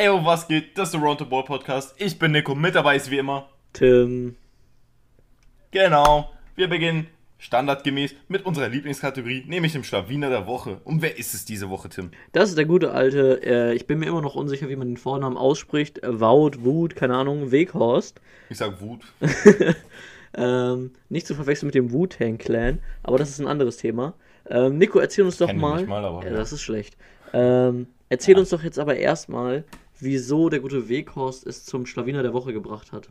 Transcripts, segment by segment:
Ey, oh, was geht? Das ist der Round to Ball Podcast. Ich bin Nico, mit dabei ist wie immer Tim. Genau. Wir beginnen standardgemäß mit unserer Lieblingskategorie, nämlich dem Schlawiner der Woche. Und wer ist es diese Woche, Tim? Das ist der gute alte, äh, ich bin mir immer noch unsicher, wie man den Vornamen ausspricht. Äh, Wout, Wut, keine Ahnung, Weghorst. Ich sag Wut. ähm, nicht zu verwechseln mit dem Wu-Tang Clan, aber das ist ein anderes Thema. Ähm, Nico, erzähl uns doch Kenn mal. mal, aber ja, ja. das ist schlecht. Ähm, erzähl uns doch jetzt aber erstmal, wieso der gute Weghorst es zum Schlawiner der Woche gebracht hat.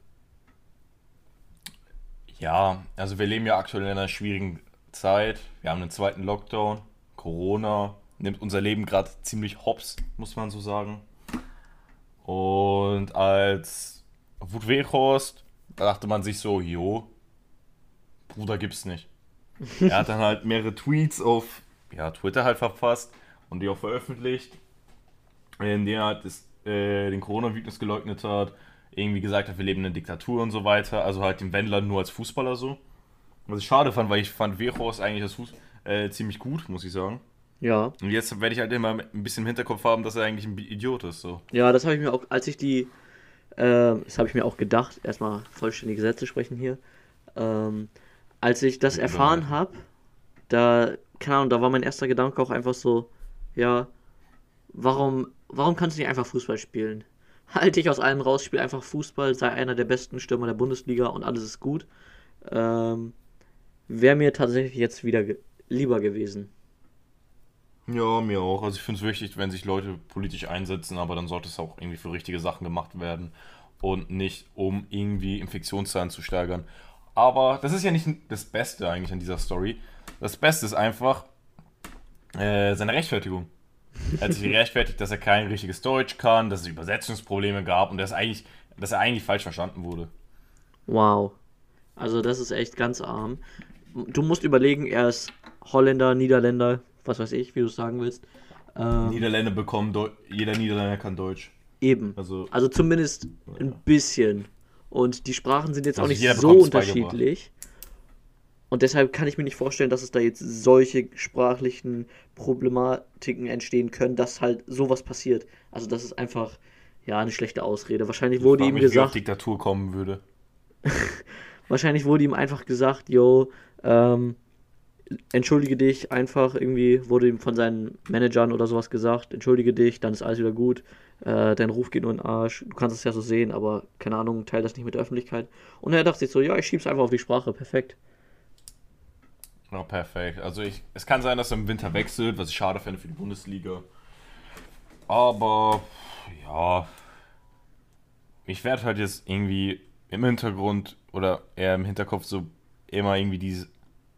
Ja, also wir leben ja aktuell in einer schwierigen Zeit. Wir haben einen zweiten Lockdown. Corona nimmt unser Leben gerade ziemlich hops, muss man so sagen. Und als Wut Weghorst dachte man sich so, jo, Bruder gibt's nicht. Er hat dann halt mehrere Tweets auf ja, Twitter halt verfasst und die auch veröffentlicht, in denen er halt das, äh, den Coronavirus geleugnet hat, irgendwie gesagt hat, wir leben in einer Diktatur und so weiter, also halt den Wendler nur als Fußballer so. Was ich schade fand, weil ich fand Weghorst eigentlich das Fuß äh, ziemlich gut, muss ich sagen. Ja. Und jetzt werde ich halt immer ein bisschen im Hinterkopf haben, dass er eigentlich ein Idiot ist. So. Ja, das habe ich mir auch, als ich die, äh, das habe ich mir auch gedacht, erstmal vollständige Sätze sprechen hier. Ähm, als ich das Ja. erfahren habe, da, keine Ahnung, da war mein erster Gedanke auch einfach so, ja, warum, warum kannst du nicht einfach Fußball spielen? Halt dich aus allem raus, spiel einfach Fußball, sei einer der besten Stürmer der Bundesliga und alles ist gut. Ähm, Wäre mir tatsächlich jetzt wieder ge lieber gewesen. Ja, mir auch. Also ich finde es wichtig, wenn sich Leute politisch einsetzen, aber dann sollte es auch irgendwie für richtige Sachen gemacht werden und nicht um irgendwie Infektionszahlen zu steigern. Aber das ist ja nicht das Beste eigentlich an dieser Story. Das Beste ist einfach äh, seine Rechtfertigung. Er hat sich rechtfertigt, dass er kein richtiges Deutsch kann, dass es Übersetzungsprobleme gab und dass, eigentlich, dass er eigentlich falsch verstanden wurde. Wow. Also das ist echt ganz arm. Du musst überlegen, er ist Holländer, Niederländer, was weiß ich, wie du es sagen willst. Ähm, Niederländer bekommen, Deu jeder Niederländer kann Deutsch. eben. Also Also zumindest ein bisschen. Und die Sprachen sind jetzt auch Also nicht jeder so unterschiedlich. Und deshalb kann ich mir nicht vorstellen, dass es da jetzt solche sprachlichen Problematiken entstehen können, dass halt sowas passiert. Also das ist einfach, ja, eine schlechte Ausrede. Wahrscheinlich wurde ihm mich, wie gesagt, Diktatur kommen würde. Wahrscheinlich wurde ihm einfach gesagt, yo, ähm, entschuldige dich einfach, irgendwie wurde ihm von seinen Managern oder sowas gesagt, entschuldige dich, dann ist alles wieder gut, äh, dein Ruf geht nur in den Arsch, du kannst es ja so sehen, aber keine Ahnung, teil das nicht mit der Öffentlichkeit. Und er dachte sich so, ja, ich schieb's einfach auf die Sprache, perfekt. Ja, perfekt. Also ich, es kann sein, dass er im Winter wechselt, was ich schade fände für die Bundesliga. Aber ja, ich werde halt jetzt irgendwie im Hintergrund oder eher im Hinterkopf so immer irgendwie diese,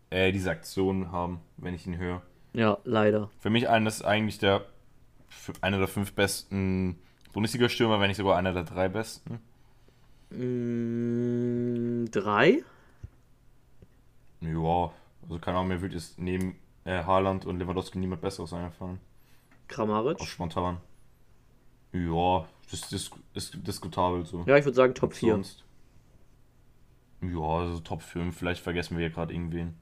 äh, diese Aktion haben, wenn ich ihn höre. Ja, leider. Für mich eines eigentlich der einer der fünf besten Bundesliga-Stürmer, wenn nicht sogar einer der drei besten. Mm, drei? Ja, also keine Ahnung, mir würde jetzt neben äh, Haaland und Lewandowski niemand besseres einfallen. Auch Kramaric? spontan. Ja, das ist, ist diskutabel so. Ja, ich würde sagen Top 4. Sonst. Ja, also Top 5, vielleicht vergessen wir hier gerade irgendwen.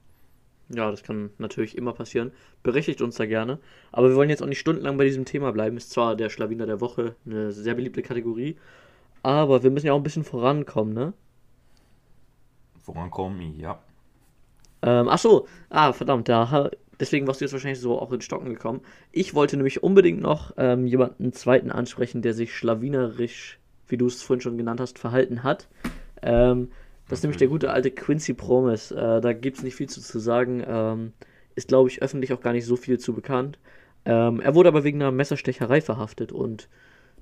Ja, das kann natürlich immer passieren. Berichtigt uns da gerne. Aber wir wollen jetzt auch nicht stundenlang bei diesem Thema bleiben. Ist zwar der Schlawiner der Woche eine sehr beliebte Kategorie, aber wir müssen ja auch ein bisschen vorankommen, ne? Vorankommen, ja. Ähm, ach so, ah, verdammt, da, deswegen warst du jetzt wahrscheinlich so auch in Stocken gekommen. Ich wollte nämlich unbedingt noch ähm, jemanden zweiten ansprechen, der sich schlawinerisch, wie du es vorhin schon genannt hast, verhalten hat. Ähm, das ist nämlich der gute alte Quincy Promise. Äh, da gibt es nicht viel zu, zu sagen. Ähm, ist, glaube ich, öffentlich auch gar nicht so viel zu bekannt. Ähm, er wurde aber wegen einer Messerstecherei verhaftet und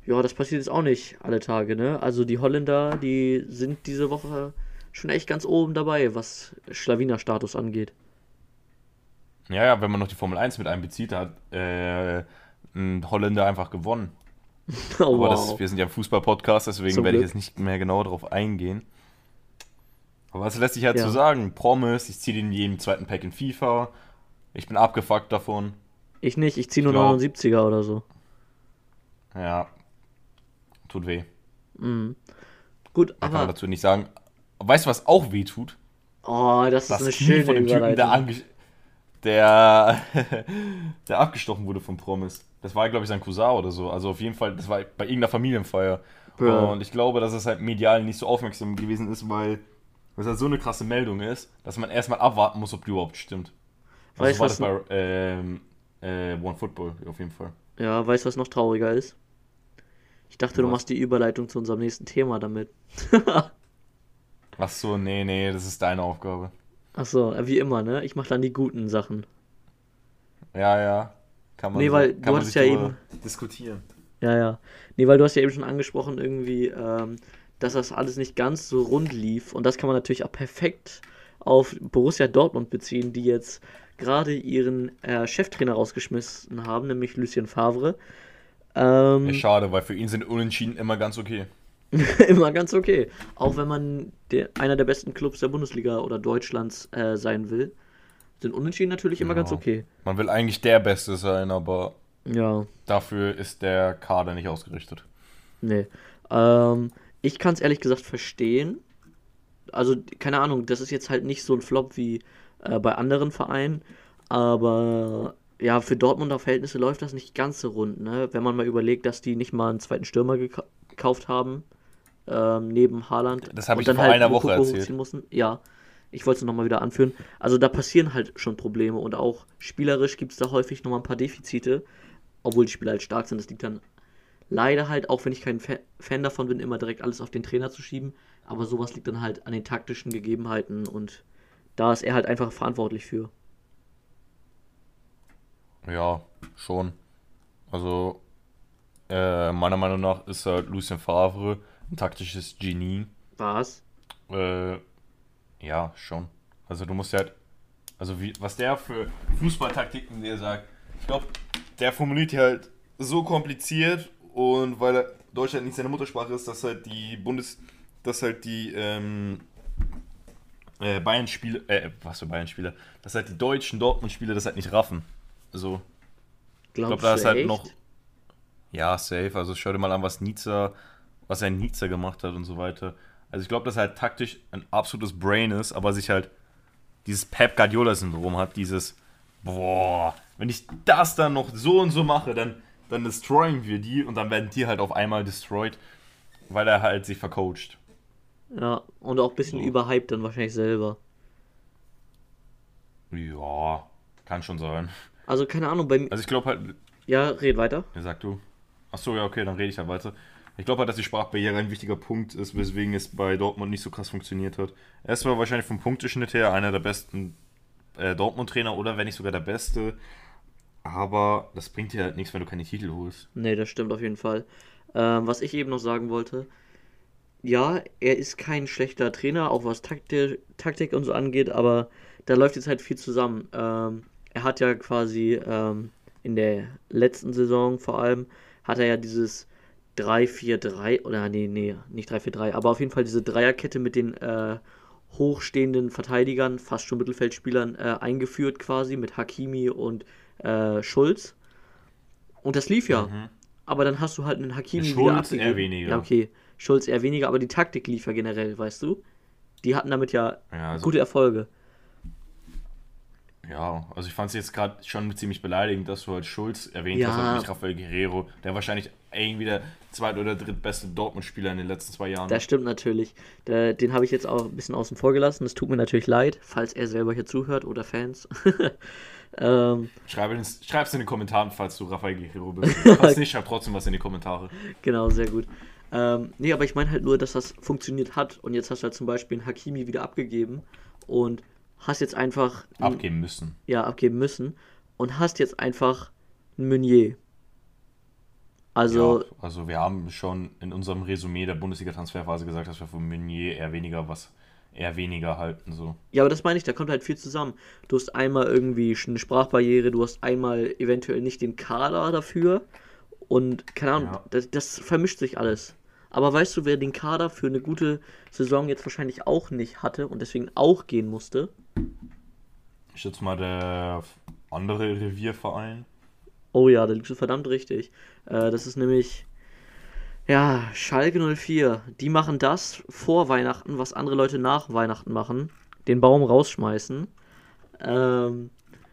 ja, das passiert jetzt auch nicht alle Tage, ne? Also die Holländer, die sind diese Woche schon echt ganz oben dabei, was Schlawiner-Status angeht. Ja, ja, wenn man noch die Formel 1 mit einbezieht, da hat äh, ein Holländer einfach gewonnen. Oh, Aber das, wow. wir sind ja ein Fußball-Podcast, deswegen Zum werde ich Glück. jetzt nicht mehr genau darauf eingehen. Aber was lässt sich halt Ja. so sagen? Promise, ich ziehe den jeden zweiten Pack in FIFA. Ich bin abgefuckt davon. Ich nicht, ich ziehe nur glaub- 79er oder so. Ja, tut weh. Mhm. Gut, Da kann man aber. dazu nicht sagen. Weißt du, was auch weh tut? Oh, das ist Das eine Knie schöne von dem Typen, der der, der abgestochen wurde vom Promis. Das war, glaube ich, sein Cousin oder so. Also auf jeden Fall, das war bei irgendeiner Familienfeier. Bro. Und ich glaube, dass es halt medial nicht so aufmerksam gewesen ist, weil es halt so eine krasse Meldung ist, dass man erstmal abwarten muss, ob die überhaupt stimmt. Also Weißt war was das bei ähm, äh, One Football auf jeden Fall. Ja, weißt du, was noch trauriger ist? Ich dachte, du Was? machst die Überleitung zu unserem nächsten Thema damit. Ach so, nee, nee, das ist deine Aufgabe. Ach so, wie immer, ne? Ich mach dann die guten Sachen. Ja, ja. Kann man Nee, weil kann du man hast ja eben- diskutieren. Ja, ja. Nee, weil du hast ja eben schon angesprochen, irgendwie, ähm, dass das alles nicht ganz so rund lief. Und das kann man natürlich auch perfekt auf Borussia Dortmund beziehen, die jetzt gerade ihren äh, Cheftrainer rausgeschmissen haben, nämlich Lucien Favre. Ähm, Ja, schade, weil für ihn sind Unentschieden immer ganz okay. immer ganz okay. Auch wenn man der, einer der besten Clubs der Bundesliga oder Deutschlands äh, sein will, sind Unentschieden natürlich immer Ja. ganz okay. Man will eigentlich der Beste sein, aber Ja, dafür ist der Kader nicht ausgerichtet. nee. Ähm, ich kann es ehrlich gesagt verstehen. Also, keine Ahnung, das ist jetzt halt nicht so ein Flop wie äh, bei anderen Vereinen, aber ja, für Dortmunder Verhältnisse läuft das nicht ganz so rund, ne? Wenn man mal überlegt, dass die nicht mal einen zweiten Stürmer geka gekauft haben, ähm, neben Haaland. Das habe ich dann vor halt einer Woche erzählt. Mussten. Ja, ich wollte es nochmal wieder anführen. Also da passieren halt schon Probleme und auch spielerisch gibt es da häufig nochmal ein paar Defizite, obwohl die Spieler halt stark sind. Das liegt dann leider halt, auch wenn ich kein Fa Fan davon bin, immer direkt alles auf den Trainer zu schieben. Aber sowas liegt dann halt an den taktischen Gegebenheiten und da ist er halt einfach verantwortlich für. Ja, schon. Also, äh, meiner Meinung nach ist halt Lucien Favre taktisches Genie. Was? Äh, ja, schon. Also du musst ja halt, also wie, was der für Fußballtaktiken dir sagt, ich glaube, der formuliert die halt so kompliziert und weil Deutschland nicht seine Muttersprache ist, dass halt die Bundes, dass halt die ähm, äh, Bayern-Spieler, äh, was für Bayern-Spieler, dass halt die deutschen Dortmund-Spieler das halt nicht raffen. Also, ich glaube, Glaubst da ist halt echt? noch, ja, safe. Also schau dir mal an, was Nizza, was ein Nizza gemacht hat und so weiter. Also ich glaube, dass er halt taktisch ein absolutes Brain ist, aber sich halt dieses Pep Guardiola-Syndrom hat, dieses, boah, wenn ich das dann noch so und so mache, dann, dann destroyen wir die und dann werden die halt auf einmal destroyed, weil er halt sich vercoacht. Ja, und auch ein bisschen So. überhyped dann wahrscheinlich selber. Ja, kann schon sein. Also keine Ahnung, bei mir. Also ich glaube halt, Ja, red weiter. Ja, sag du. Achso, ja, okay, dann rede ich halt weiter. Ich glaube halt, dass die Sprachbarriere ein wichtiger Punkt ist, weswegen es bei Dortmund nicht so krass funktioniert hat. Er zwar wahrscheinlich vom Punkteschnitt her einer der besten äh, Dortmund-Trainer oder wenn nicht sogar der beste, aber das bringt dir halt nichts, wenn du keine Titel holst. Nee, das stimmt auf jeden Fall. Ähm, was ich eben noch sagen wollte, ja, er ist kein schlechter Trainer, auch was Taktik, Taktik und so angeht, aber da läuft jetzt halt viel zusammen. Ähm, er hat ja quasi ähm, in der letzten Saison vor allem, hat er ja dieses 3-4-3, oder nee, nee, nicht 3-4-3, aber auf jeden Fall diese Dreierkette mit den äh, hochstehenden Verteidigern, fast schon Mittelfeldspielern, äh, eingeführt quasi mit Hakimi und äh, Schulz. Und das lief ja. Mhm. Aber dann hast du halt einen Hakimi Schulz wieder eher weniger. Ja, okay. Schulz eher weniger, aber die Taktik lief ja generell, weißt du? Die hatten damit ja Ja, also, gute Erfolge. Ja, also ich fand es jetzt gerade schon ziemlich beleidigend, dass du halt Schulz erwähnt Ja. hast und nicht Rafael Guerrero, der wahrscheinlich irgendwie der zweit- oder drittbeste Dortmund-Spieler in den letzten zwei Jahren Das stimmt natürlich. Den habe ich jetzt auch ein bisschen außen vor gelassen. Es tut mir natürlich leid, falls er selber hier zuhört oder Fans. ähm, Schreib es schreib's in den Kommentaren, falls du Rafael Guerrero bist. Falls nicht, schreib trotzdem was in die Kommentare. genau, sehr gut. Ähm, nee, aber ich meine halt nur, dass das funktioniert hat. Und jetzt hast du halt zum Beispiel einen Hakimi wieder abgegeben und hast jetzt einfach Abgeben müssen. ja, abgeben müssen und hast jetzt einfach einen Meunier. Also, ja, also wir haben schon in unserem Resümee der Bundesliga-Transferphase gesagt, dass wir von Meunier eher weniger was, eher weniger halten. So. ja, aber das meine ich, da kommt halt viel zusammen. Du hast einmal irgendwie eine Sprachbarriere, du hast einmal eventuell nicht den Kader dafür und keine Ahnung, Ja. das, das vermischt sich alles. Aber weißt du, wer den Kader für eine gute Saison jetzt wahrscheinlich auch nicht hatte und deswegen auch gehen musste? Ich schätze mal der andere Revierverein. Oh ja, da liegst du verdammt richtig. Äh, das ist nämlich, ja, Schalke 04. Die machen das vor Weihnachten, was andere Leute nach Weihnachten machen. Den Baum rausschmeißen. Ähm,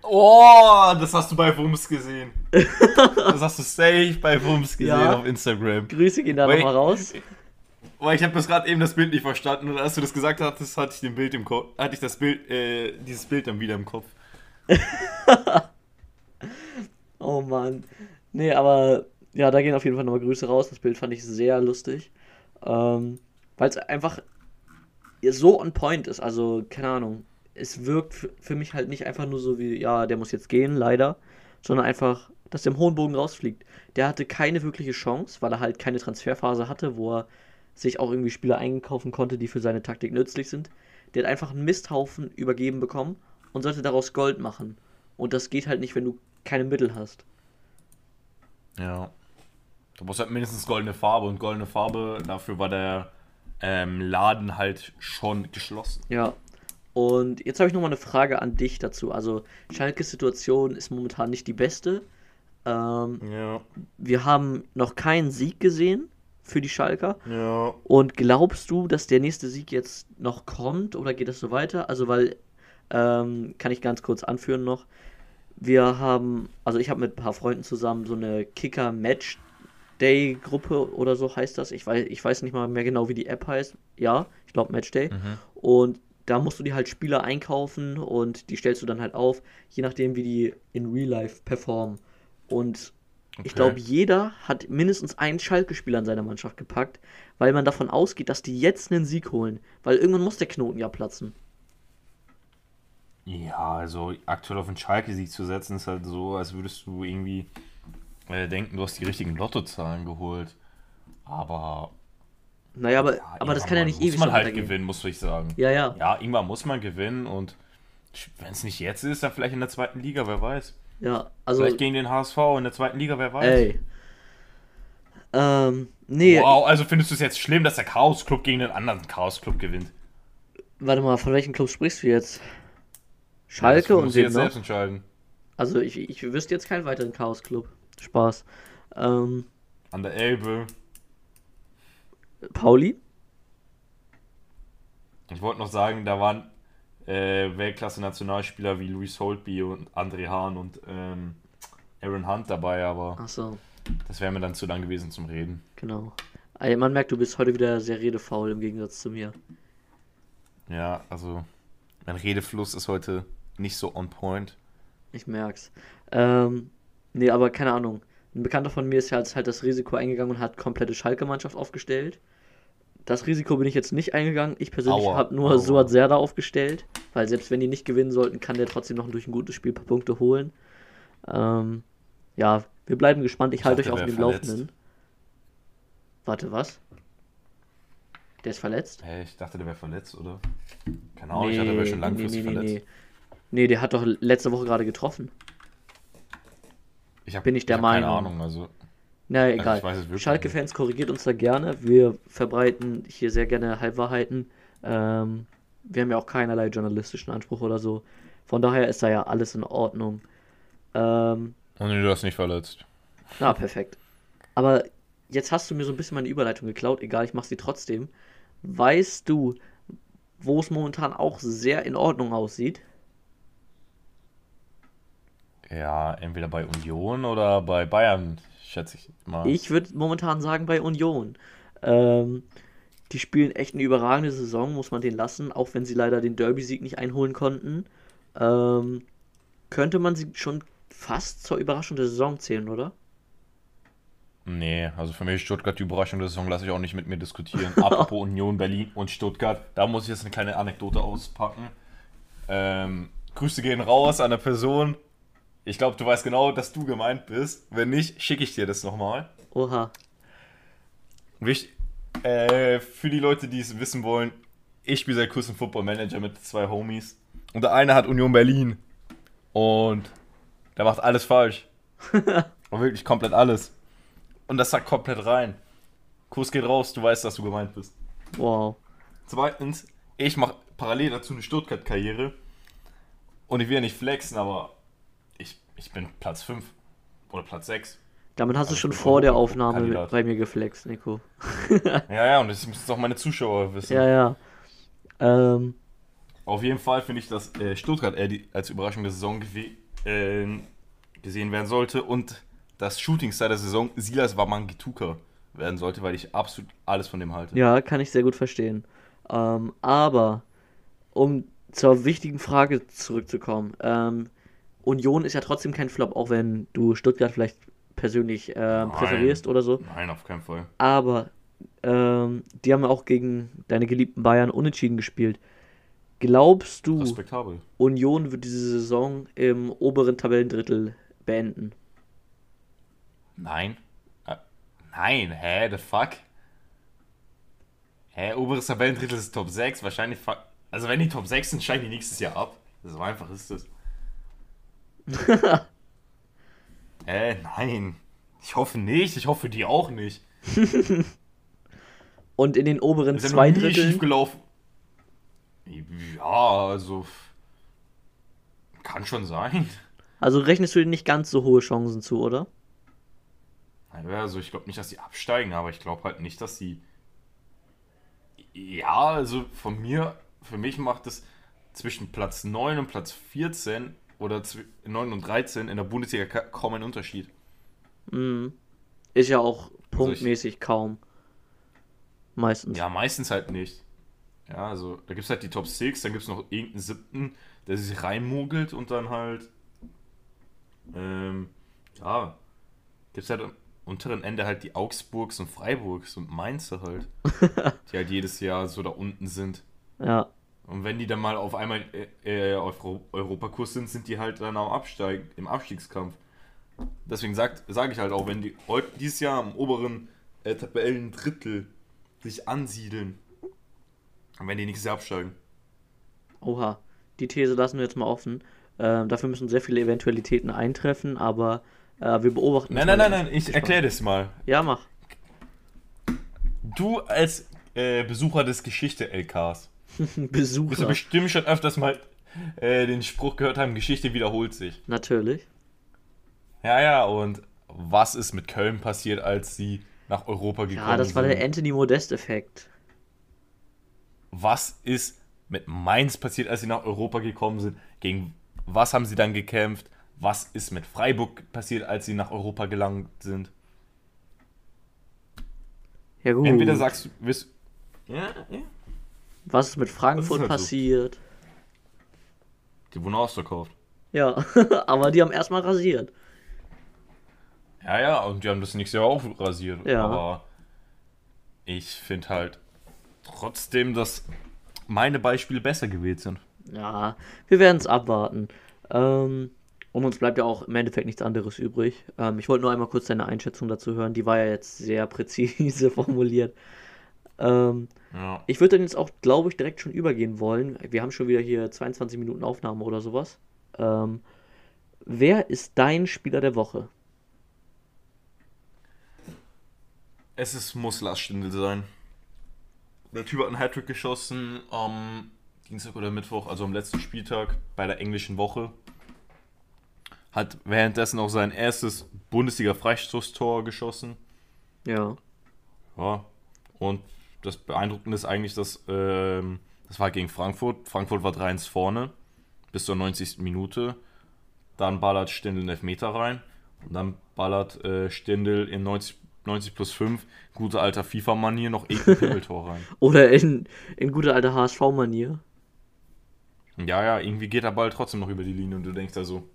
Oh, das hast du bei Wums gesehen. das hast du safe bei Wums gesehen Ja. auf Instagram. Grüße gehen da nochmal raus. Weil ich habe das gerade eben das Bild nicht verstanden und als du das gesagt hattest, hatte ich den Bild im Kopf, hatte ich das Bild, äh, dieses Bild dann wieder im Kopf. Oh Mann. Nee, aber ja, da gehen auf jeden Fall nochmal Grüße raus. Das Bild fand ich sehr lustig. Ähm, Weil es einfach so on point ist. Also, keine Ahnung. Es wirkt für mich halt nicht einfach nur so wie, ja, der muss jetzt gehen, leider. Sondern einfach, dass der im hohen Bogen rausfliegt. Der hatte keine wirkliche Chance, weil er halt keine Transferphase hatte, wo er sich auch irgendwie Spieler einkaufen konnte, die für seine Taktik nützlich sind. Der hat einfach einen Misthaufen übergeben bekommen und sollte daraus Gold machen. Und das geht halt nicht, wenn du keine Mittel hast. Ja. Du brauchst halt mindestens goldene Farbe und goldene Farbe, dafür war der ähm, Laden halt schon geschlossen. Ja. Und jetzt habe ich nochmal eine Frage an dich dazu. Also, Schalkes Situation ist momentan nicht die beste. Ähm, Ja, wir haben noch keinen Sieg gesehen für die Schalker. ja. Und glaubst du, dass der nächste Sieg jetzt noch kommt oder geht das so weiter? Also, weil, ähm, kann ich ganz kurz anführen noch. Wir haben, also ich habe mit ein paar Freunden zusammen so eine Kicker-Match-Day-Gruppe oder so heißt das. Ich weiß, ich weiß nicht mal mehr genau, wie die App heißt. Ja, ich glaube Matchday. Und da musst du dir halt Spieler einkaufen und die stellst du dann halt auf, je nachdem, wie die in Real Life performen. Und ich Okay. glaube, jeder hat mindestens einen Schalke-Spieler in seiner Mannschaft gepackt, weil man davon ausgeht, dass die jetzt einen Sieg holen. Weil irgendwann muss der Knoten ja platzen. Ja, also aktuell auf den Schalke-Sieg zu setzen, ist halt so, als würdest du irgendwie äh, denken, du hast die richtigen Lottozahlen geholt. Aber, Naja, aber, ja, aber das kann ja nicht muss ewig man so halt gewinnen, muss ich sagen. Ja, ja, Ja, irgendwann muss man gewinnen und wenn es nicht jetzt ist, dann vielleicht in der zweiten Liga, wer weiß. ja. Also, vielleicht gegen den HSV in der zweiten Liga, wer weiß. ey. Ähm, nee, Wow, also findest du es jetzt schlimm, dass der Chaos-Club gegen den anderen Chaos-Club gewinnt? warte mal, von welchem Club sprichst du jetzt? Ja, Schalke das und wen jetzt noch? selbst entscheiden. Also, ich, ich wüsste jetzt keinen weiteren Chaos-Club. Spaß. Ähm, An der Elbe. Pauli? Ich wollte noch sagen, da waren äh, Weltklasse-Nationalspieler wie Luis Holtby und André Hahn und ähm, Aaron Hunt dabei, aber Achso, das wäre mir dann zu lang gewesen zum Reden. genau. Ey, man merkt, du bist heute wieder sehr redefaul im Gegensatz zu mir. Ja, also mein Redefluss ist heute nicht so on point. Ich merk's. Ähm, nee, aber keine Ahnung. Ein Bekannter von mir ist ja jetzt halt das Risiko eingegangen und hat komplette Schalke-Mannschaft aufgestellt. Das Risiko bin ich jetzt nicht eingegangen. Ich persönlich habe nur aua. Suat Serda aufgestellt, weil selbst wenn die nicht gewinnen sollten, kann der trotzdem noch durch ein gutes Spiel ein paar Punkte holen. Ähm, ja, wir bleiben gespannt. Ich, Ich halte euch auf dem. Laufenden. Warte, was? Der ist verletzt? Hä, ich dachte, der wäre verletzt, oder? Keine Ahnung, ich dachte, der wäre schon langfristig nee, nee, verletzt. nee. Nee, der hat doch letzte Woche gerade getroffen. Ich hab, Bin ich der hab keine Meinung. Ahnung, also Na egal. ich weiß es wirklich Schalke-Fans korrigiert uns da gerne. Wir verbreiten hier sehr gerne Halbwahrheiten. Ähm, wir haben ja auch keinerlei journalistischen Anspruch oder so. Von daher ist da ja alles in Ordnung. Ähm, Und du hast nicht verletzt. na, perfekt. Aber jetzt hast du mir so ein bisschen meine Überleitung geklaut. Egal, ich mach sie trotzdem. Weißt du, wo es momentan auch sehr in Ordnung aussieht? Ja, entweder bei Union oder bei Bayern, schätze ich mal. Ich würde momentan sagen bei Union. Ähm, die spielen echt eine überragende Saison, muss man den lassen, auch wenn sie leider den Derby-Sieg nicht einholen konnten. Ähm, könnte man sie schon fast zur Überraschung der Saison zählen, oder? Nee, also für mich ist Stuttgart die Überraschung der Saison, lasse ich auch nicht mit mir diskutieren. Apropos Union, Berlin und Stuttgart, da muss ich jetzt eine kleine Anekdote auspacken. Ähm, Grüße gehen raus an eine Person. Ich glaube, du weißt genau, dass du gemeint bist. Wenn nicht, schicke ich dir das nochmal. Oha. Wichtig, äh, für die Leute, die es wissen wollen, ich spiele seit kurzem Football Manager mit zwei Homies. Und der eine hat Union Berlin. Und der macht alles falsch. Und wirklich komplett alles. Und das sagt komplett rein. Kuss geht raus, du weißt, dass du gemeint bist. Wow. Zweitens, ich mache parallel dazu eine Stuttgart-Karriere. Und ich will ja nicht flexen, aber ich, bin Platz 5 oder Platz 6. Damit hast du Also schon ich bin vor der Aufnahme Kandidat. bei mir geflext, Nico. Ja, ja, und das müssen auch meine Zuschauer wissen. Ja, ja. Ähm, Auf jeden Fall finde ich, dass äh, Stuttgart die, als Überraschung der Saison äh, gesehen werden sollte und das Shootingstar der Saison Silas Wamangituka werden sollte, weil ich absolut alles von dem halte. Ja, kann ich sehr gut verstehen. Ähm, aber um zur wichtigen Frage zurückzukommen, ähm, Union ist ja trotzdem kein Flop, auch wenn du Stuttgart vielleicht persönlich äh, präferierst oder so. Nein, auf keinen Fall. Aber ähm, die haben ja auch gegen deine geliebten Bayern unentschieden gespielt. Glaubst du, Respektabel. Union wird diese Saison im oberen Tabellendrittel beenden? Nein. Äh, nein, hä, the fuck? Hä, oberes Tabellendrittel ist Top 6, wahrscheinlich. Also, wenn die Top 6 sind, steigen die nächstes Jahr ab. So einfach ist das. Hä, nein. Ich hoffe nicht, ich hoffe die auch nicht. Und in den oberen Ist ja zwei noch nie Dritteln? schief gelaufen. Ja, also. Kann schon sein. Also rechnest du denen nicht ganz so hohe Chancen zu, oder? Ja, Also ich glaube nicht, dass sie absteigen, aber ich glaube halt nicht, dass sie. Ja, also von mir, für mich macht es zwischen Platz 9 und Platz 14 oder zw- 9 und 13 in der Bundesliga ka- kaum einen Unterschied. Mhm. Ist ja auch Also punktmäßig kaum. Meistens. Ja, meistens halt nicht. Ja, also da gibt es halt die Top 6, dann gibt es noch irgendeinen siebten, der sich reinmogelt und dann halt. Ähm, ja, gibt es halt am unteren Ende halt die Augsburgs und Freiburgs und Mainzer halt. die halt jedes Jahr so da unten sind. Ja. Und wenn die dann mal auf einmal äh, äh, auf Ro- Europakurs sind, sind die halt dann am Absteig, im Abstiegskampf. Deswegen sage sag ich halt auch, wenn die dieses Jahr am oberen äh, Tabellendrittel sich ansiedeln, dann werden die nächstes Jahr absteigen. Oha. Die These lassen wir jetzt mal offen. Ähm, dafür müssen sehr viele Eventualitäten eintreffen, aber äh, wir beobachten. Nein, nein, nein, nein, ich erkläre das mal. Ja, mach. Du als äh, Besucher des Geschichte-LKs wirst du Besucher. bestimmt schon öfters mal äh, den Spruch gehört haben, Geschichte wiederholt sich. Natürlich. Ja, ja, und was ist mit Köln passiert, als sie nach Europa gekommen Ja, das war sind? der Anthony Modest-Effekt. was ist mit Mainz passiert, als sie nach Europa gekommen sind? Gegen was haben sie dann gekämpft? Was ist mit Freiburg passiert, als sie nach Europa gelangt sind? Ja, gut. Entweder sagst du, wirst, ja, ja. Was ist mit Frankfurt so. passiert? Die wurden ausverkauft. Ja, aber die haben erstmal rasiert. Ja, ja, und die haben das nächste Jahr auch rasiert. Ja. Aber ich finde halt trotzdem, dass meine Beispiele besser gewählt sind. Ja, wir werden es abwarten. Ähm, und uns bleibt ja auch im Endeffekt nichts anderes übrig. Ähm, ich wollte nur einmal kurz deine Einschätzung dazu hören. Die war ja jetzt sehr präzise formuliert. Ähm, Ja. ich würde dann jetzt auch, glaube ich, direkt schon übergehen wollen. Wir haben schon wieder hier 22 Minuten Aufnahme oder sowas. Ähm, wer ist dein Spieler der Woche? Es ist, muss Lars Stindl sein. Der Typ hat einen Hattrick geschossen am Dienstag oder Mittwoch, also am letzten Spieltag bei der englischen Woche. Hat währenddessen auch sein erstes Bundesliga-Freistoßtor geschossen. Ja. Ja. Und das Beeindruckende ist eigentlich, dass ähm, das war gegen Frankfurt. Frankfurt war 3-1 vorne bis zur 90. Minute. Dann ballert Stindl einen Elfmeter rein. Und dann ballert äh, Stindl in 90, 90 plus 5, gute alter FIFA-Manier, noch irgendein Pimpeltor rein. Oder in, in guter alter HSV-Manier. Ja, ja, irgendwie geht der Ball trotzdem noch über die Linie und du denkst also,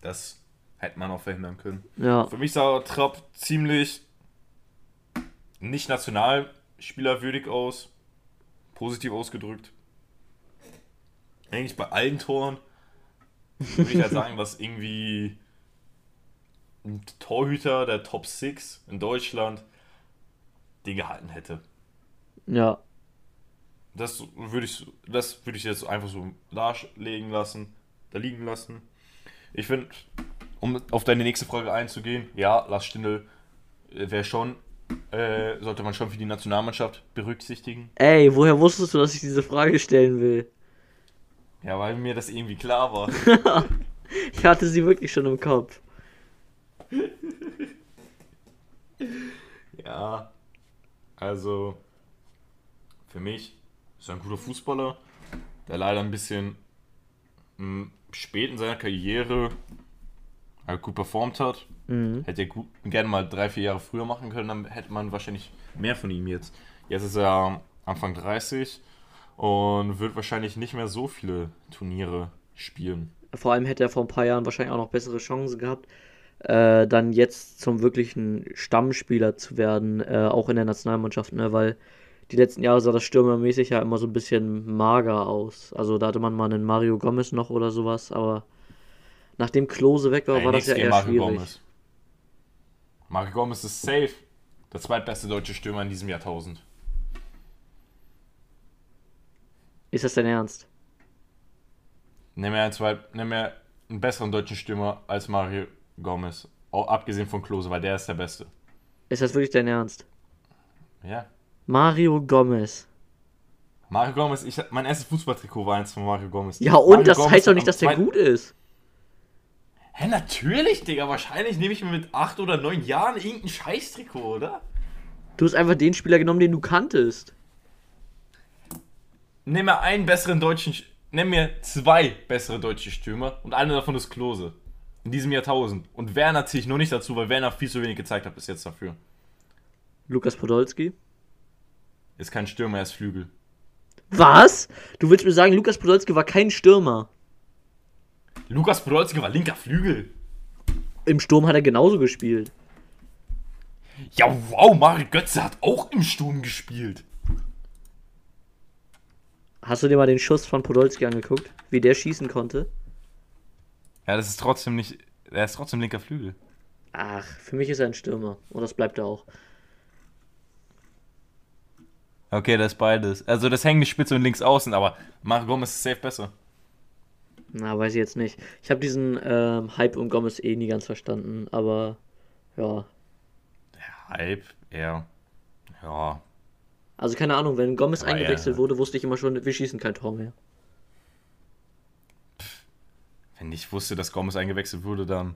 das hätte man auch verhindern können. Ja. Für mich sah Trapp ziemlich nicht nationalspielerwürdig aus. Positiv ausgedrückt. Eigentlich bei allen Toren würde ich halt sagen, was irgendwie ein Torhüter der Top 6 in Deutschland den gehalten hätte. Ja. Das würde ich, das würde ich jetzt einfach so darlegen lassen, da liegen lassen. Ich finde, um auf deine nächste Frage einzugehen, ja, Lars Stindl wäre schon, äh, sollte man schon für die Nationalmannschaft berücksichtigen. Ey, woher wusstest du, dass ich diese Frage stellen will? Ja, weil mir das irgendwie klar war. Ich hatte sie wirklich schon im Kopf. ja, also für mich ist er ein guter Fußballer, der leider ein bisschen mh, spät in seiner Karriere halt gut performt hat. Mhm. Hätte er gerne mal drei, vier Jahre früher machen können, dann hätte man wahrscheinlich mehr von ihm jetzt. Jetzt ist er Anfang 30 und wird wahrscheinlich nicht mehr so viele Turniere spielen. Vor allem hätte er vor ein paar Jahren wahrscheinlich auch noch bessere Chancen gehabt, äh, dann jetzt zum wirklichen Stammspieler zu werden, äh, auch in der Nationalmannschaft, ne? weil die letzten Jahre sah das stürmermäßig ja immer so ein bisschen mager aus. Also da hatte man mal einen Mario Gomez noch oder sowas, aber nachdem Klose weg war, Ey, war das ja eher Mario schwierig. Gomez. Mario Gomez ist safe. Der zweitbeste deutsche Stürmer in diesem Jahrtausend. Ist das dein Ernst? Nimm mir, einen zweit, nimm mir einen besseren deutschen Stürmer als Mario Gomez. Auch abgesehen von Klose, weil der ist der Beste. Ist das wirklich dein Ernst? Ja. Mario Gomez. Mario Gomez, ich, mein erstes Fußballtrikot war eins von Mario Gomez. Ja, und Mario das Gomez heißt doch nicht, dass der gut ist. Hä, natürlich, Digga. Wahrscheinlich nehme ich mir mit acht oder neun Jahren irgendein Scheißtrikot, oder? Du hast einfach den Spieler genommen, den du kanntest. Nimm mir einen besseren deutschen. Sch- Nimm mir zwei bessere deutsche Stürmer und einer davon ist Klose. In diesem Jahrtausend. Und Werner ziehe ich nur nicht dazu, weil Werner viel zu wenig gezeigt hat bis jetzt dafür. Lukas Podolski. Ist kein Stürmer, er ist Flügel. Was? Du willst mir sagen, Lukas Podolski war kein Stürmer. Lukas Podolski war linker Flügel. Im Sturm hat er genauso gespielt. Ja, wow, Mario Götze hat auch im Sturm gespielt. Hast du dir mal den Schuss von Podolski angeguckt? Wie der schießen konnte? Ja, das ist trotzdem nicht. Er ist trotzdem linker Flügel. Ach, für mich ist er ein Stürmer. Und das bleibt er auch. Okay, das ist beides. Also das hängt nicht spitze und links außen, aber Mario Gomez ist safe besser. Na, weiß ich jetzt nicht. Ich habe diesen ähm, Hype um Gomez eh nie ganz verstanden. Aber ja. Hype, ja. Ja. Also keine Ahnung, wenn Gomez Aber eingewechselt ja. wurde, wusste ich immer schon, wir schießen kein Tor mehr. Wenn ich wusste, dass Gomez eingewechselt wurde, dann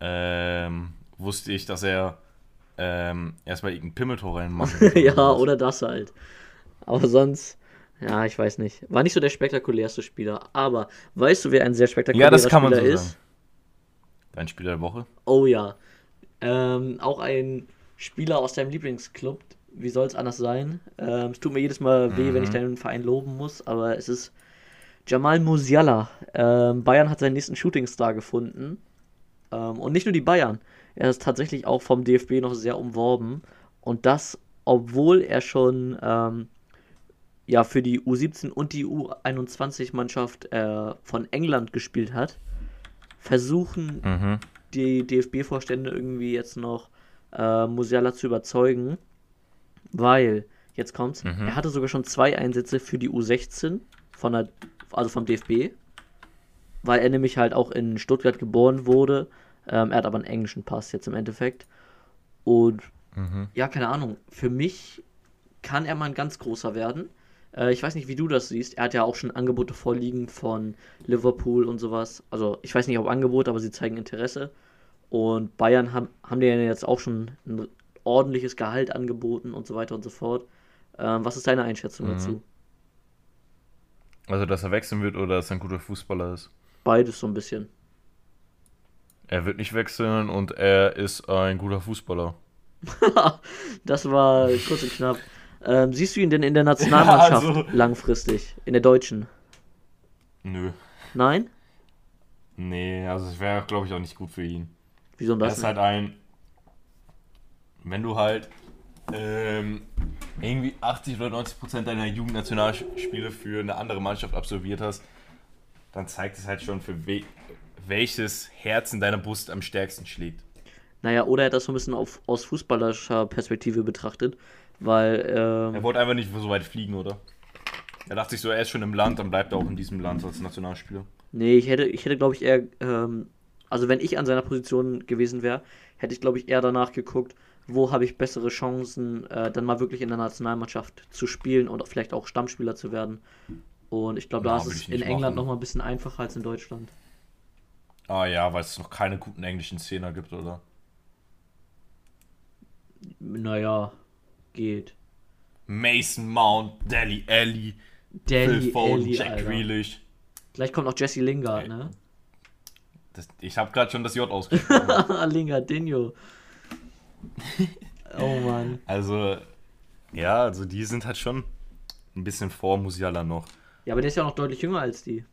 ähm, wusste ich, dass er ähm, erstmal irgendein Pimmeltor reinmacht. ja, oder das halt. Aber sonst, ja, ich weiß nicht. War nicht so der spektakulärste Spieler. Aber weißt du, wer ein sehr spektakulärer Ja, das kann man Spieler so ist? sagen. Dein Spieler der Woche? Oh ja. Ähm, auch ein Spieler aus deinem Lieblingsclub. Wie soll es anders sein? Ähm, es tut mir jedes Mal weh, wenn ich deinen Verein loben muss, aber es ist Jamal Musiala. Ähm, Bayern hat seinen nächsten Shootingstar gefunden. Ähm, und nicht nur die Bayern. Er ist tatsächlich auch vom DFB noch sehr umworben. Und das, obwohl er schon ähm, ja, für die U17 und die U21-Mannschaft äh, von England gespielt hat. Versuchen Mhm. die DFB-Vorstände irgendwie jetzt noch äh, Musiala zu überzeugen, weil, jetzt kommt's, er hatte sogar schon zwei Einsätze für die U16 von der, also vom DFB, weil er nämlich halt auch in Stuttgart geboren wurde. Ähm, er hat aber einen englischen Pass jetzt im Endeffekt. Und ja, keine Ahnung, für mich kann er mal ein ganz großer werden. Äh, ich weiß nicht, wie du das siehst. Er hat ja auch schon Angebote vorliegen von Liverpool und sowas. Also, ich weiß nicht, ob Angebote, aber sie zeigen Interesse. Und Bayern haben, haben dir jetzt auch schon ein ordentliches Gehalt angeboten und so weiter und so fort. Ähm, was ist deine Einschätzung dazu? Also, dass er wechseln wird oder dass er ein guter Fußballer ist. Beides so ein bisschen. Er wird nicht wechseln und er ist ein guter Fußballer. das war kurz und knapp. Ähm, siehst du ihn denn in der Nationalmannschaft Ja, also- langfristig? In der deutschen? Nö. Nein? Nee, also es wäre, glaube ich, auch nicht gut für ihn. Wieso denn Er das? ist halt ein. Wenn du halt ähm, irgendwie 80 oder 90 Prozent deiner Jugendnationalspiele für eine andere Mannschaft absolviert hast, dann zeigt es halt schon, für we welches Herz in deiner Brust am stärksten schlägt. Naja, oder er hat das so ein bisschen auf, aus fußballerischer Perspektive betrachtet, weil, ähm, Er wollte einfach nicht so weit fliegen, oder? Er dachte sich so, er ist schon im Land, dann bleibt er auch in diesem Land als Nationalspieler. nee, ich hätte, ich hätte, glaube ich, eher, ähm, also wenn ich an seiner Position gewesen wäre, hätte ich, glaube ich, eher danach geguckt, wo habe ich bessere Chancen, äh, dann mal wirklich in der Nationalmannschaft zu spielen und vielleicht auch Stammspieler zu werden. Und ich glaube, da ist es in England machen. noch mal ein bisschen einfacher als in Deutschland. Ah ja, weil es noch keine guten englischen Szenen gibt, oder? Naja, geht. Mason Mount, Deli Alli, Danny Phil Foden, Alli, Jack. Grealish. Vielleicht kommt noch Jesse Lingard, Ey. ne? Das, ich habe gerade schon das J ausgesprochen. Lingardinho. oh Mann. also, ja, also die sind halt schon ein bisschen vor Musiala noch. Ja, aber der ist ja auch noch deutlich jünger als die.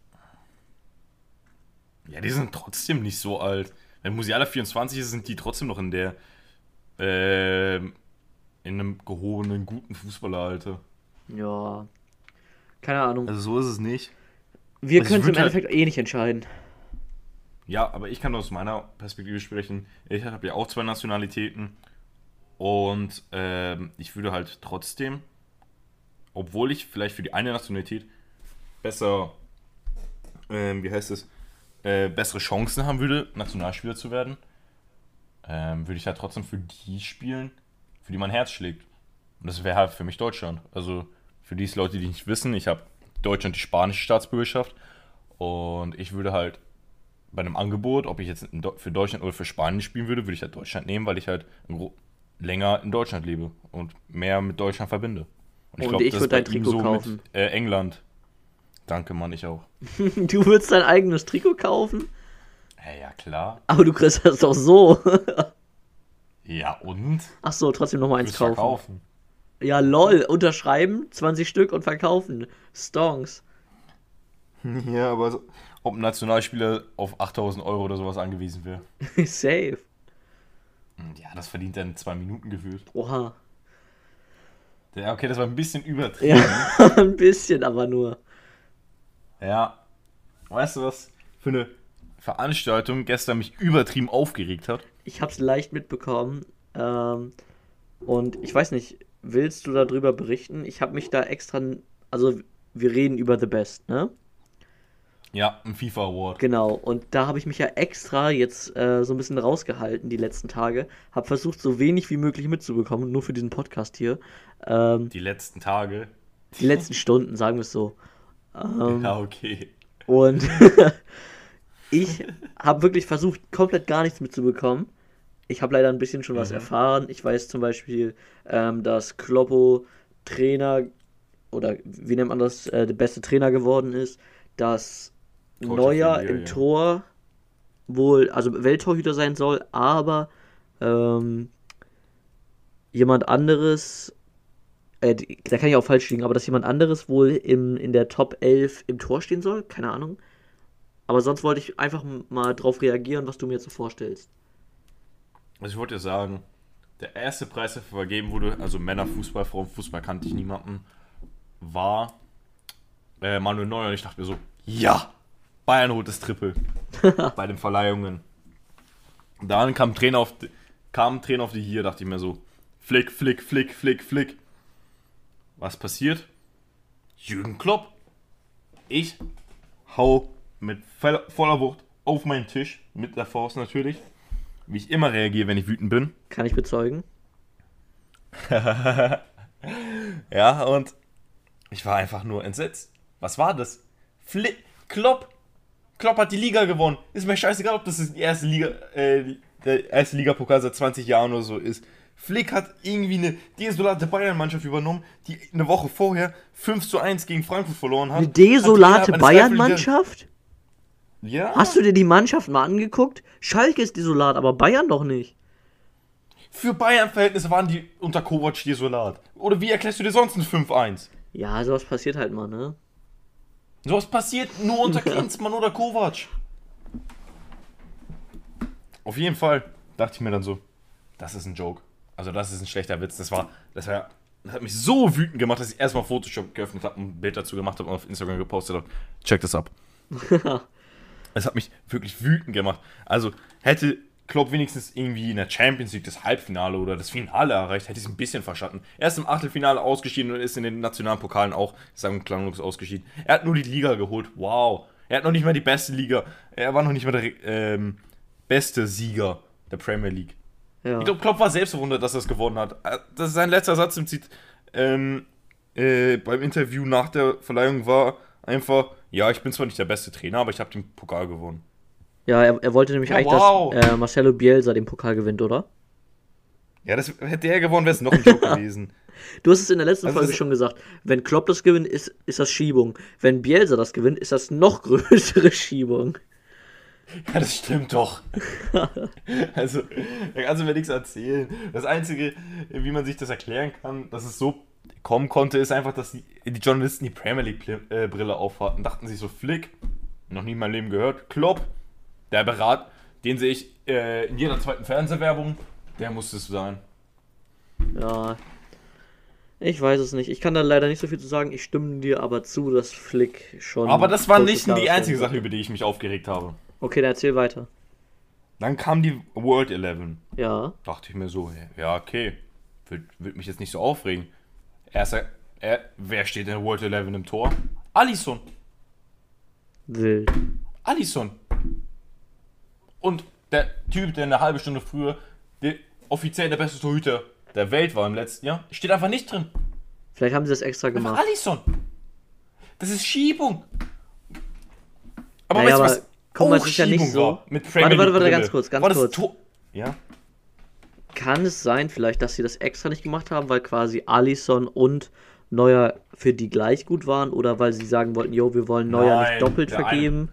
Ja, die sind trotzdem nicht so alt. Wenn Musiala 24 ist, sind die trotzdem noch in der ähm, in einem gehobenen, guten Fußballeralter. Ja. Keine Ahnung. Also so ist es nicht. Wir also können es im halt- Endeffekt eh nicht entscheiden. Ja, aber ich kann aus meiner Perspektive sprechen. Ich habe ja auch zwei Nationalitäten. Und ähm, ich würde halt trotzdem, obwohl ich vielleicht für die eine Nationalität besser, ähm, wie heißt es, äh, bessere Chancen haben würde, Nationalspieler zu werden, ähm, würde ich halt trotzdem für die spielen, für die mein Herz schlägt. Und das wäre halt für mich Deutschland. Also für die Leute, die nicht wissen, ich habe Deutschland die spanische Staatsbürgerschaft und ich würde halt bei einem Angebot, ob ich jetzt für Deutschland oder für Spanien spielen würde, würde ich halt Deutschland nehmen, weil ich halt länger in Deutschland lebe und mehr mit Deutschland verbinde. Und glaub, ich das würd ist bei dein Trikot kaufen. Mit, äh, England. Danke, Mann, ich auch. Du würdest dein eigenes Trikot kaufen? Ja, ja, klar. Aber du kriegst das doch so. Ja, und? Ach so, trotzdem nochmal eins kaufen. Verkaufen. Ja, lol. Unterschreiben, 20 Stück und verkaufen. Stonks. Ja, aber so, ob ein Nationalspieler auf 8000 Euro oder sowas angewiesen wäre. Safe. Ja, das verdient er in zwei Minuten gefühlt. Oha. Ja, okay, das war ein bisschen übertrieben. Ja, ein bisschen, aber nur. Ja. Weißt du, was für eine Veranstaltung gestern mich übertrieben aufgeregt hat? Ich hab's leicht mitbekommen. Ähm, und ich weiß nicht, willst du darüber berichten? Ich habe mich da extra. Also, wir reden über The Best, ne? Ja, ein FIFA Award. Genau, und da habe ich mich ja extra jetzt äh, so ein bisschen rausgehalten die letzten Tage. Habe versucht, so wenig wie möglich mitzubekommen, nur für diesen Podcast hier. Ähm, Die letzten Tage. die letzten Stunden, sagen wir es so. Ähm, Ja, okay. Und ich habe wirklich versucht, komplett gar nichts mitzubekommen. Ich habe leider ein bisschen schon was Mhm. erfahren. Ich weiß zum Beispiel, ähm, dass Kloppo Trainer oder wie nennt man das, äh, der beste Trainer geworden ist, dass of Neuer Year, im ja. Tor wohl, also Welttorhüter sein soll, aber ähm, jemand anderes, äh, da kann ich auch falsch liegen, aber dass jemand anderes wohl im, in der Top 11 im Tor stehen soll, keine Ahnung. Aber sonst wollte ich einfach mal drauf reagieren, was du mir jetzt so vorstellst. Also ich wollte dir sagen, der erste Preis, der vergeben wurde, also Männerfußball, Frauenfußball kannte ich niemanden, war äh, Manuel Neuer. Und ich dachte mir so, ja, Bayern holt das Triple bei den Verleihungen. Dann kam Trainer auf, die- kam Trainer auf die hier, dachte ich mir so, flick, flick, flick, flick, flick. Was passiert? Jürgen Klopp. Ich hau mit voller voller Wucht auf meinen Tisch, mit der Faust natürlich, wie ich immer reagiere, wenn ich wütend bin. Kann ich bezeugen? Ja, und ich war einfach nur entsetzt. Was war das? Fli Klopp. Klopp hat die Liga gewonnen. Ist mir scheißegal, ob das die erste Liga, äh, der erste Ligapokal seit 20 Jahren oder so ist. Flick hat irgendwie eine desolate Bayern-Mannschaft übernommen, die eine Woche vorher 5 zu 1 gegen Frankfurt verloren hat. Eine desolate Bayern-Mannschaft? Ja. Hast du dir die Mannschaft mal angeguckt? Schalke ist desolat, aber Bayern doch nicht. Für Bayern-Verhältnisse waren die unter Kovac desolat. Oder wie erklärst du dir sonst ein 5-1? Ja, sowas passiert halt mal, ne? Sowas passiert nur unter Klinsmann oder Kovac. Auf jeden Fall dachte ich mir dann so, das ist ein Joke. Also das ist ein schlechter Witz. Das war, das war, das hat mich so wütend gemacht, dass ich erstmal Photoshop geöffnet habe, ein Bild dazu gemacht habe und auf Instagram gepostet habe. Check das ab. Es hat mich wirklich wütend gemacht. Also hätte Klopp wenigstens irgendwie in der Champions League das Halbfinale oder das Finale erreicht, hätte ich es ein bisschen verstanden. Er ist im Achtelfinale ausgeschieden und ist in den nationalen Pokalen auch, sagen wir klanglos ausgeschieden. Er hat nur die Liga geholt. Wow. Er hat noch nicht mal die beste Liga. Er war noch nicht mal der ähm, beste Sieger der Premier League. Ja. Ich glaube, Klopp war selbst verwundert, dass er es gewonnen hat. Äh, Das ist sein letzter Satz im Zit ähm, äh, beim Interview nach der Verleihung war einfach, ja, ich bin zwar nicht der beste Trainer, aber ich habe den Pokal gewonnen. Ja, er, er wollte nämlich Ja, eigentlich, wow. dass äh, Marcelo Bielsa den Pokal gewinnt, oder? Ja, das hätte er gewonnen, wäre es noch ein Joke gewesen. Du hast es in der letzten Also Folge schon gesagt. Wenn Klopp das gewinnt, ist, ist das Schiebung. Wenn Bielsa das gewinnt, ist das noch größere Schiebung. Ja, das stimmt doch. also, da kannst du mir nichts erzählen. Das Einzige, wie man sich das erklären kann, dass es so kommen konnte, ist einfach, dass die, die Journalisten die Premier League-Brille aufhatten. Dachten sich so, Flick, noch nie in meinem Leben gehört. Klopp, der Berat, den sehe ich äh, in jeder zweiten Fernsehwerbung, der muss es sein. Ja. Ich weiß es nicht. Ich kann da leider nicht so viel zu sagen. Ich stimme dir aber zu, dass Flick schon. Aber das war nicht die einzige Sache, über die ich mich aufgeregt habe. Okay, dann erzähl weiter. Dann kam die World 11. Ja. Dachte ich mir so, ja, okay. Wird mich jetzt nicht so aufregen. Erster, er, wer steht in der World 11 im Tor? Alisson. Wild. Alisson. Und der Typ, der eine halbe Stunde früher der, offiziell der beste Torhüter der Welt war im letzten Jahr, steht einfach nicht drin. Vielleicht haben sie das extra Einfach gemacht. Alisson. Das ist Schiebung. Aber Naja, weißt du was? mal, auch es ist ja nicht so- mit Premier Warte, warte, warte, ganz kurz, ganz war das kurz. Ja? Kann es sein, vielleicht, dass sie das extra nicht gemacht haben, weil quasi Alisson und Neuer für die gleich gut waren oder weil sie sagen wollten, jo, wir wollen Neuer Nein, nicht doppelt vergeben?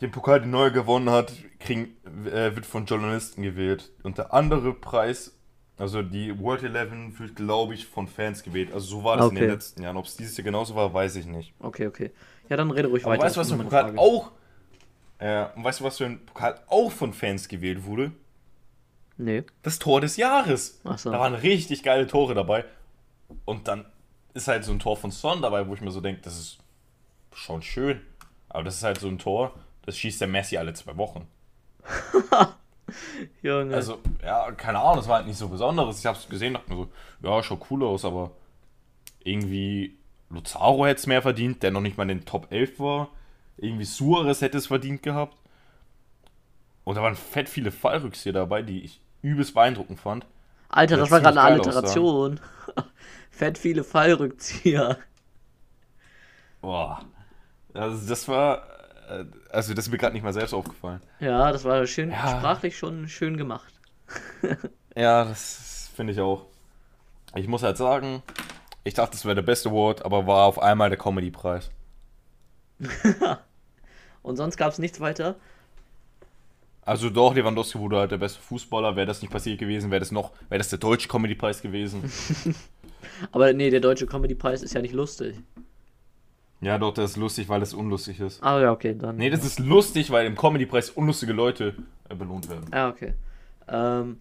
Den Pokal, den Neuer gewonnen hat, kriegen, äh, wird von Journalisten gewählt. Und der andere Preis, also die World 11, wird, glaube ich, von Fans gewählt. Also so war das in Okay. den letzten Jahren. Ob es dieses Jahr genauso war, weiß ich nicht. Okay, okay. Ja, dann rede ruhig Aber weiter. weißt du, was für ein Pokal auch. Äh, und weißt du, was für ein Pokal auch von Fans gewählt wurde? Nee. Das Tor des Jahres. Ach so. Da waren richtig geile Tore dabei. Und dann ist halt so ein Tor von Son dabei, wo ich mir so denke, das ist schon schön. Aber das ist halt so ein Tor, das schießt der Messi alle zwei Wochen. Junge. Also, ja, keine Ahnung, das war halt nicht so Besonderes. Ich hab's gesehen, dachte mir so, ja, schaut cool aus, aber irgendwie Luzaro hätte es mehr verdient, der noch nicht mal in den Top 11 war. Irgendwie Suarez hätte es verdient gehabt. Und da waren fett viele Fallrückzieher dabei, die ich übelst beeindruckend fand. Alter, ja, das war gerade eine Alliteration. Fett viele Fallrückzieher. Boah. Also, das war. äh, Also, das ist mir gerade nicht mal selbst aufgefallen. Ja, das war schön Ja. sprachlich schon schön gemacht. Ja, das finde ich auch. Ich muss halt sagen, ich dachte, das wäre der beste Award, aber war auf einmal der Comedy-Preis. Und sonst gab es nichts weiter. Also doch, Lewandowski wurde halt der beste Fußballer. Wäre das nicht passiert gewesen, wäre das noch, wäre das der deutsche Comedy-Preis gewesen. Aber nee, der deutsche Comedy-Preis ist ja nicht lustig. ja, doch, das ist lustig, weil das unlustig ist. Ah ja, okay, dann. Nee, das ist lustig, weil im Comedy-Preis unlustige Leute äh, belohnt werden. Ja, okay. Ähm,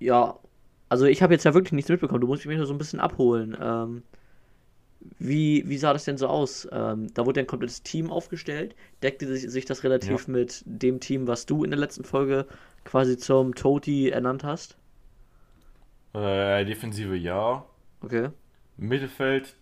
ja, also ich habe jetzt ja wirklich nichts mitbekommen. Du musst mich nur so ein bisschen abholen. Ähm, wie, wie sah das denn so aus? Ähm, da wurde ja ein komplettes Team aufgestellt. Deckte sich, sich das relativ mit dem Team, was du in der letzten Folge quasi zum Toti ernannt hast? Äh, Defensive ja. Okay. Mittelfeld,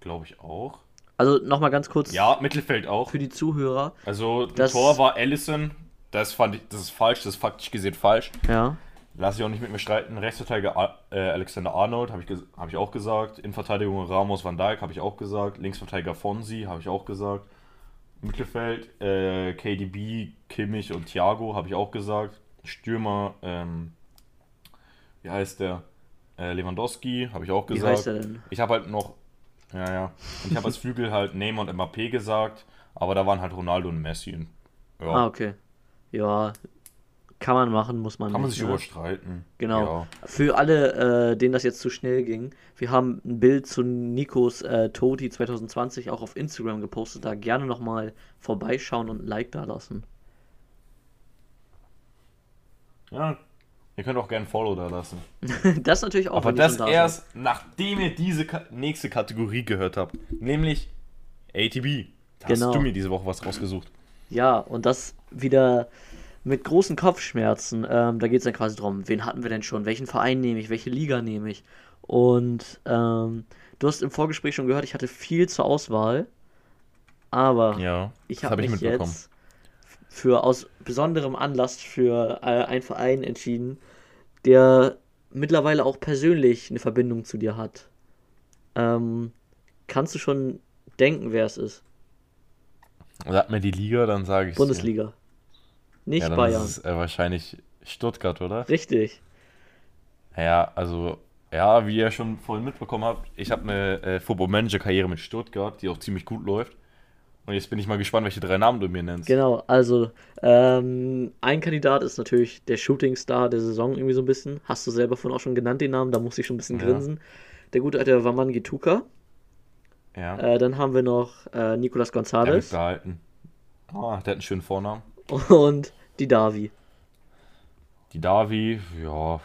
glaube ich auch. Also nochmal ganz kurz Ja, Mittelfeld auch. für die Zuhörer. Also, Das- das Tor war Allison. Das fand ich, das ist falsch, das ist faktisch gesehen falsch. Ja. Lass ich auch nicht mit mir streiten. Rechtsverteidiger äh, Alexander Arnold, habe ich, hab ich auch gesagt. Innenverteidigung Ramos Van Dijk, habe ich auch gesagt. Linksverteidiger Fonsi, habe ich auch gesagt. Mittelfeld äh, KDB, Kimmich und Thiago, habe ich auch gesagt. Stürmer, ähm, wie heißt der? Äh, Lewandowski, habe ich auch Wie gesagt. heißt er denn? Ich habe halt noch, ja, ja. Und ich habe als Flügel halt Neymar und Mbappé gesagt, aber da waren halt Ronaldo und Messi. Ja, Ah, okay. Ja, kann man machen, muss man kann man nicht, sich ne? überstreiten. Genau. Ja. Für alle, äh, denen das jetzt zu schnell ging, wir haben ein Bild zu Nikos äh, Toti 2020 auch auf Instagram gepostet. Da gerne nochmal vorbeischauen und ein Like da lassen. ja. Ihr könnt auch gerne ein Follow da lassen. das natürlich auch. Aber das da erst, nachdem ihr diese Ka nächste Kategorie gehört habt. Nämlich ATB. Da Genau. hast du mir diese Woche was rausgesucht. Ja, und das wieder mit großen Kopfschmerzen. Ähm, da geht es dann quasi drum, wen hatten wir denn schon? Welchen Verein nehme ich? Welche Liga nehme ich? Und ähm, du hast im Vorgespräch schon gehört, ich hatte viel zur Auswahl. Aber Ja, Ich habe hab ich mich jetzt für aus besonderem Anlass für äh, einen Verein entschieden, der mittlerweile auch persönlich eine Verbindung zu dir hat. Ähm, kannst du schon denken, wer es ist? Sag mir die Liga, dann sage ich Bundesliga. Nicht Ja, dann Bayern. ist es äh, wahrscheinlich Stuttgart, oder? Richtig. Ja, also, ja, wie ihr schon vorhin mitbekommen habt, ich habe eine äh, Football-Manager-Karriere mit Stuttgart, die auch ziemlich gut läuft. Und jetzt bin ich mal gespannt, welche drei Namen du mir nennst. Genau, also ähm, ein Kandidat ist natürlich der Shooting-Star der Saison irgendwie so ein bisschen. Hast du selber von auch schon genannt den Namen, da muss ich schon ein bisschen Ja. grinsen. Der gute alte Waman Gituka. Ja, Äh, dann haben wir noch äh, Nicolas der wird Gonzalez behalten. Ah, der hat einen schönen Vornamen. und die Davi. Die Davi, ja.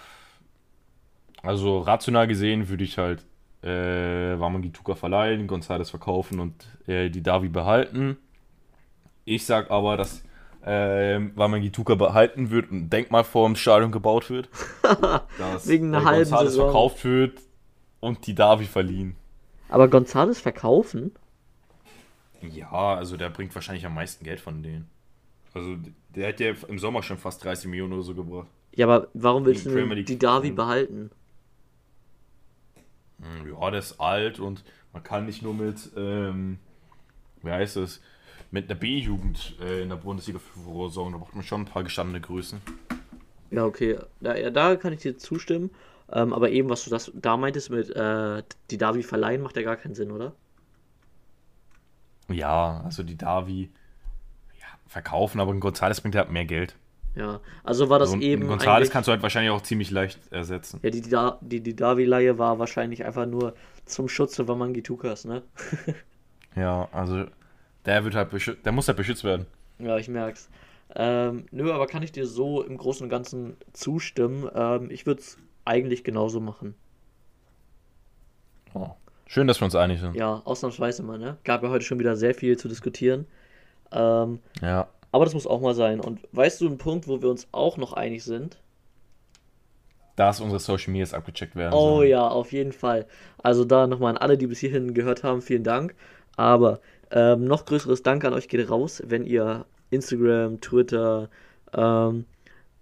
Also rational gesehen würde ich halt äh, Wamangituka verleihen, González verkaufen und äh, die Davi behalten. Ich sag aber, dass äh, Wamangituka behalten wird und ein Denkmal vor dem Stadion gebaut wird. dass Wegen einer äh, halben González Saison. verkauft wird und die Davi verliehen. Aber Gonzalez verkaufen? Ja, also der bringt wahrscheinlich am meisten Geld von denen. Also der hat ja im Sommer schon fast 30 Millionen oder so gebracht. Ja, aber warum willst du die Davi behalten? Hm, Ja, der ist alt und man kann nicht nur mit, ähm, wie heißt es, mit einer B-Jugend äh, in der Bundesliga vorsorgen. Da braucht man schon ein paar gestandene Größen. Ja, okay. Da, ja, da kann ich dir zustimmen. Ähm, aber eben, was du das da meintest mit äh, die Davi verleihen, macht ja gar keinen Sinn, oder? Ja, also die Davi verkaufen, aber ein González bringt halt mehr Geld. Ja, also war das Und eben. einen González eigentlich- kannst du halt wahrscheinlich auch ziemlich leicht ersetzen. Ja, die, die, die, die Davi-Leihe war wahrscheinlich einfach nur zum Schutze Wamangitukas, ne? Ja, also der wird halt der muss halt beschützt werden. Ja, ich merk's. Ähm, nö, aber kann ich dir so im Großen und Ganzen zustimmen? Ähm, ich würde es eigentlich genauso machen. Oh. Schön, dass wir uns einig sind. Ja, ausnahmsweise mal, ne? Gab ja heute schon wieder sehr viel zu diskutieren. Ähm, Ja. aber das muss auch mal sein. Und weißt du einen Punkt, wo wir uns auch noch einig sind? Dass unsere Social Medias abgecheckt werden. Oh sollen. ja, auf jeden Fall. Also da nochmal an alle, die bis hierhin gehört haben, vielen Dank. Aber ähm, noch größeres Dank an euch geht raus, wenn ihr Instagram, Twitter, ähm,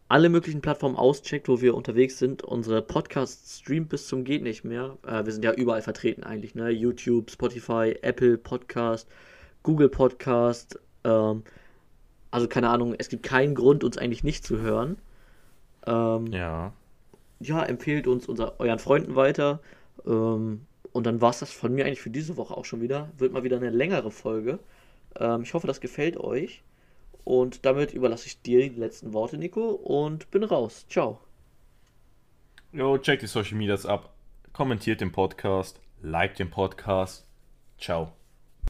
alle möglichen Plattformen auscheckt, wo wir unterwegs sind. Unsere Podcast streamt bis zum geht nicht mehr. Äh, wir sind ja überall vertreten eigentlich, ne? YouTube, Spotify, Apple Podcast, Google Podcast. Ähm, also keine Ahnung, es gibt keinen Grund, uns eigentlich nicht zu hören. Ähm, Ja. ja, empfehlt uns unser, euren Freunden weiter. Ähm, und dann war es das von mir eigentlich für diese Woche auch schon wieder. Wird mal wieder eine längere Folge. Ähm, ich hoffe, das gefällt euch. Und damit überlasse ich dir die letzten Worte, Nico, und bin raus. Ciao. Jo, checkt die Social Medias ab. Kommentiert den Podcast. Liked den Podcast. Ciao.